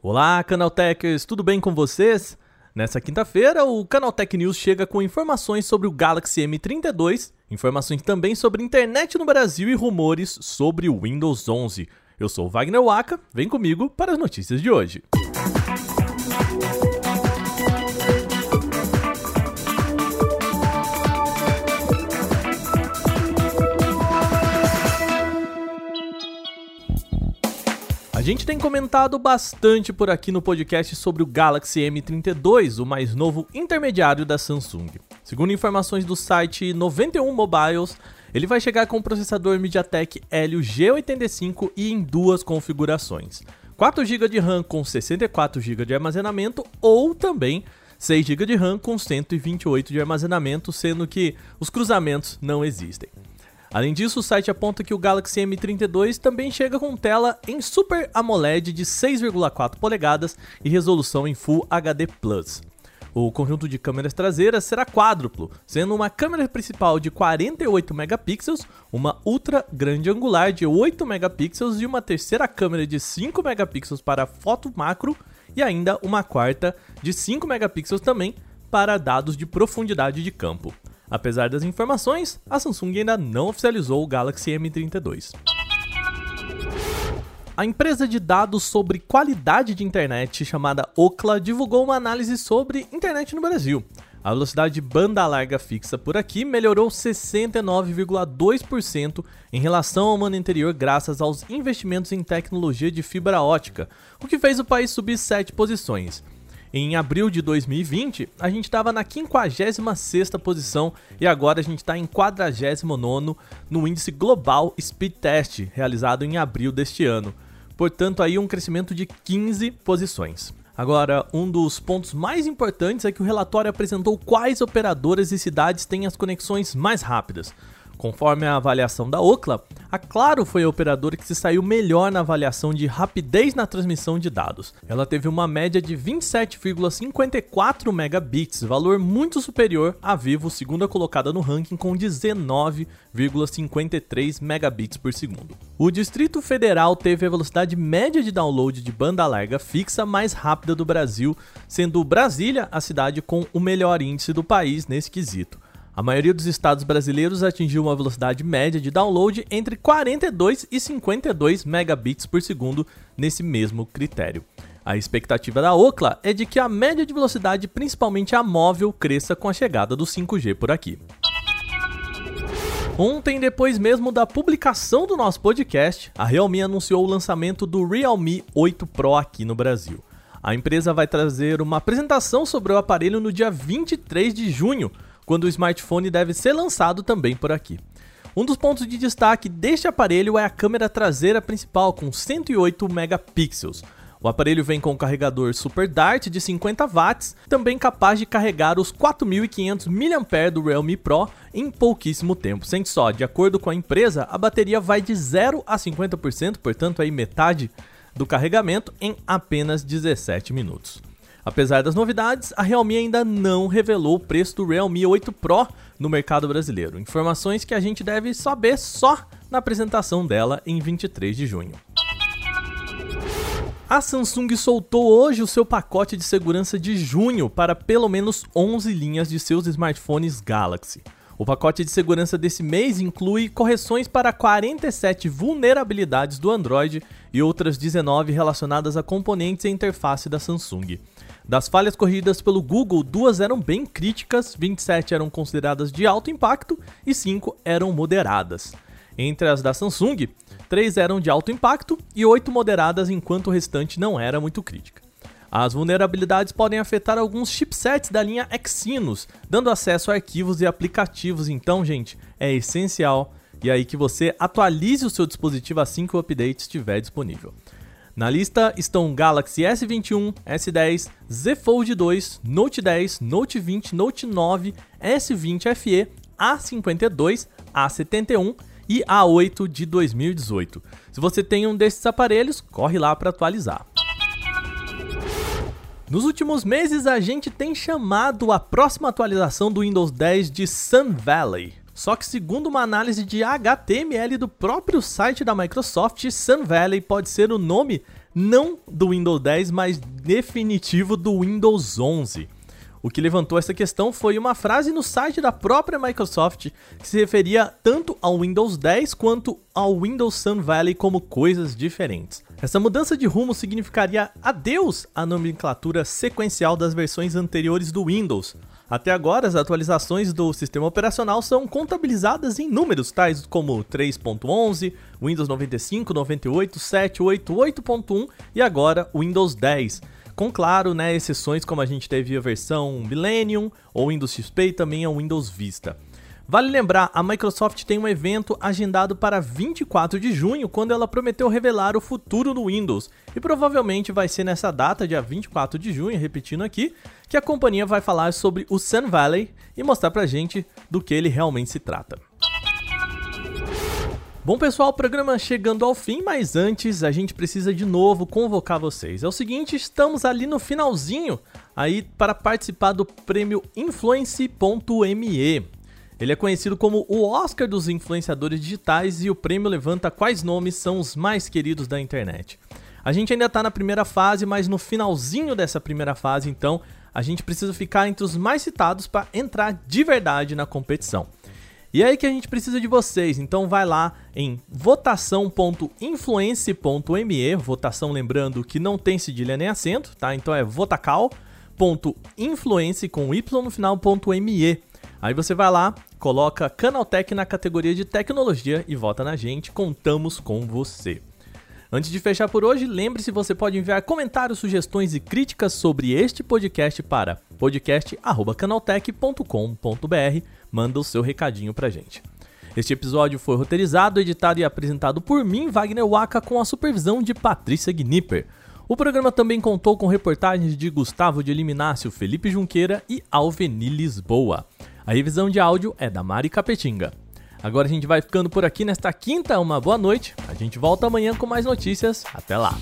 Olá, Canaltechers, tudo bem com vocês? Nessa quinta-feira, o Canaltech News chega com informações sobre o Galaxy M32, informações também sobre internet no Brasil e rumores sobre o Windows 11. Eu sou o Wagner Waka, vem comigo para as notícias de hoje. A gente tem comentado bastante por aqui no podcast sobre o Galaxy M32, o mais novo intermediário da Samsung. Segundo informações do site 91 Mobiles, ele vai chegar com o processador MediaTek Helio G85 e em duas configurações: 4 GB de RAM com 64 GB de armazenamento ou também 6 GB de RAM com 128 de armazenamento, sendo que os cruzamentos não existem. Além disso, o site aponta que o Galaxy M32 também chega com tela em Super AMOLED de 6,4 polegadas e resolução em Full HD+. O conjunto de câmeras traseiras será quádruplo, sendo uma câmera principal de 48 megapixels, uma ultra grande angular de 8 megapixels e uma terceira câmera de 5 megapixels para foto macro e ainda uma quarta de 5 megapixels também para dados de profundidade de campo. Apesar das informações, a Samsung ainda não oficializou o Galaxy M32. A empresa de dados sobre qualidade de internet chamada Okla divulgou uma análise sobre internet no Brasil. A velocidade de banda larga fixa por aqui melhorou 69,2% em relação ao ano anterior graças aos investimentos em tecnologia de fibra ótica, o que fez o país subir 7 posições. Em abril de 2020, a gente estava na 56ª posição e agora a gente está em 49º no índice global Speed Test, realizado em abril deste ano. Portanto, aí um crescimento de 15 posições. Agora, um dos pontos mais importantes é que o relatório apresentou quais operadoras e cidades têm as conexões mais rápidas. Conforme a avaliação da Okla, a Claro foi a operadora que se saiu melhor na avaliação de rapidez na transmissão de dados. Ela teve uma média de 27,54 megabits, valor muito superior à Vivo, segunda colocada no ranking com 19,53 megabits por segundo. O Distrito Federal teve a velocidade média de download de banda larga fixa mais rápida do Brasil, sendo Brasília a cidade com o melhor índice do país nesse quesito. A maioria dos estados brasileiros atingiu uma velocidade média de download entre 42 e 52 megabits por segundo nesse mesmo critério. A expectativa da Okla é de que a média de velocidade, principalmente a móvel, cresça com a chegada do 5G por aqui. Ontem, depois mesmo da publicação do nosso podcast, a Realme anunciou o lançamento do Realme 8 Pro aqui no Brasil. A empresa vai trazer uma apresentação sobre o aparelho no dia 23 de junho, quando o smartphone deve ser lançado também por aqui. Um dos pontos de destaque deste aparelho é a câmera traseira principal com 108 megapixels. O aparelho vem com um carregador Super Dart de 50 watts, também capaz de carregar os 4.500 mAh do Realme Pro em pouquíssimo tempo. Sente só, de acordo com a empresa, a bateria vai de 0 a 50%, portanto aí metade do carregamento em apenas 17 minutos. Apesar das novidades, a Realme ainda não revelou o preço do Realme 8 Pro no mercado brasileiro. Informações que a gente deve saber só na apresentação dela em 23 de junho. A Samsung soltou hoje o seu pacote de segurança de junho para pelo menos 11 linhas de seus smartphones Galaxy. O pacote de segurança desse mês inclui correções para 47 vulnerabilidades do Android e outras 19 relacionadas a componentes e interface da Samsung. Das falhas corridas pelo Google, duas eram bem críticas, 27 eram consideradas de alto impacto e 5 eram moderadas. Entre as da Samsung, 3 eram de alto impacto e 8 moderadas, enquanto o restante não era muito crítica. As vulnerabilidades podem afetar alguns chipsets da linha Exynos, dando acesso a arquivos e aplicativos, então, gente, é essencial e aí que você atualize o seu dispositivo assim que o update estiver disponível. Na lista estão Galaxy S21, S10, Z Fold 2, Note 10, Note 20, Note 9, S20 FE, A52, A71 e A8 de 2018. Se você tem um desses aparelhos, corre lá para atualizar. Nos últimos meses, a gente tem chamado a próxima atualização do Windows 10 de Sun Valley. Só que, segundo uma análise de HTML do próprio site da Microsoft, Sun Valley pode ser o nome não do Windows 10, mas definitivo do Windows 11. O que levantou essa questão foi uma frase no site da própria Microsoft que se referia tanto ao Windows 10 quanto ao Windows Sun Valley como coisas diferentes. Essa mudança de rumo significaria adeus à nomenclatura sequencial das versões anteriores do Windows. Até agora, as atualizações do sistema operacional são contabilizadas em números tais como 3.11, Windows 95, 98, 7, 8, 8.1 e agora Windows 10 com, claro, né, exceções como a gente teve a versão Millennium ou Windows XP e também a Windows Vista. Vale lembrar, a Microsoft tem um evento agendado para 24 de junho, quando ela prometeu revelar o futuro do Windows. E provavelmente vai ser nessa data, dia 24 de junho, repetindo aqui, que a companhia vai falar sobre o Sun Valley e mostrar pra gente do que ele realmente se trata. Bom, pessoal, o programa chegando ao fim, mas antes a gente precisa de novo convocar vocês. É o seguinte, estamos ali no finalzinho aí para participar do prêmio Influence.me. Ele é conhecido como o Oscar dos influenciadores digitais e o prêmio levanta quais nomes são os mais queridos da internet. A gente ainda está na primeira fase, mas no finalzinho dessa primeira fase, então, a gente precisa ficar entre os mais citados para entrar de verdade na competição. E é aí que a gente precisa de vocês, então vai lá em votação.influence.me, votação lembrando que não tem cedilha nem acento, tá? Então é votacal.influence com y no final.me. Aí você vai lá, coloca Canaltech na categoria de tecnologia e vota na gente, contamos com você. Antes de fechar por hoje, lembre-se você pode enviar comentários, sugestões e críticas sobre este podcast para podcast@canaltech.com.br. Manda o seu recadinho pra gente. Este episódio foi roteirizado, editado e apresentado por mim, Wagner Waka, com a supervisão de Patrícia Gnipper. O programa também contou com reportagens de Gustavo de Eliminácio, Felipe Junqueira e Alveni Lisboa. A revisão de áudio é da Mari Capetinga. Agora a gente vai ficando por aqui nesta quinta. Uma boa noite. A gente volta amanhã com mais notícias. Até lá.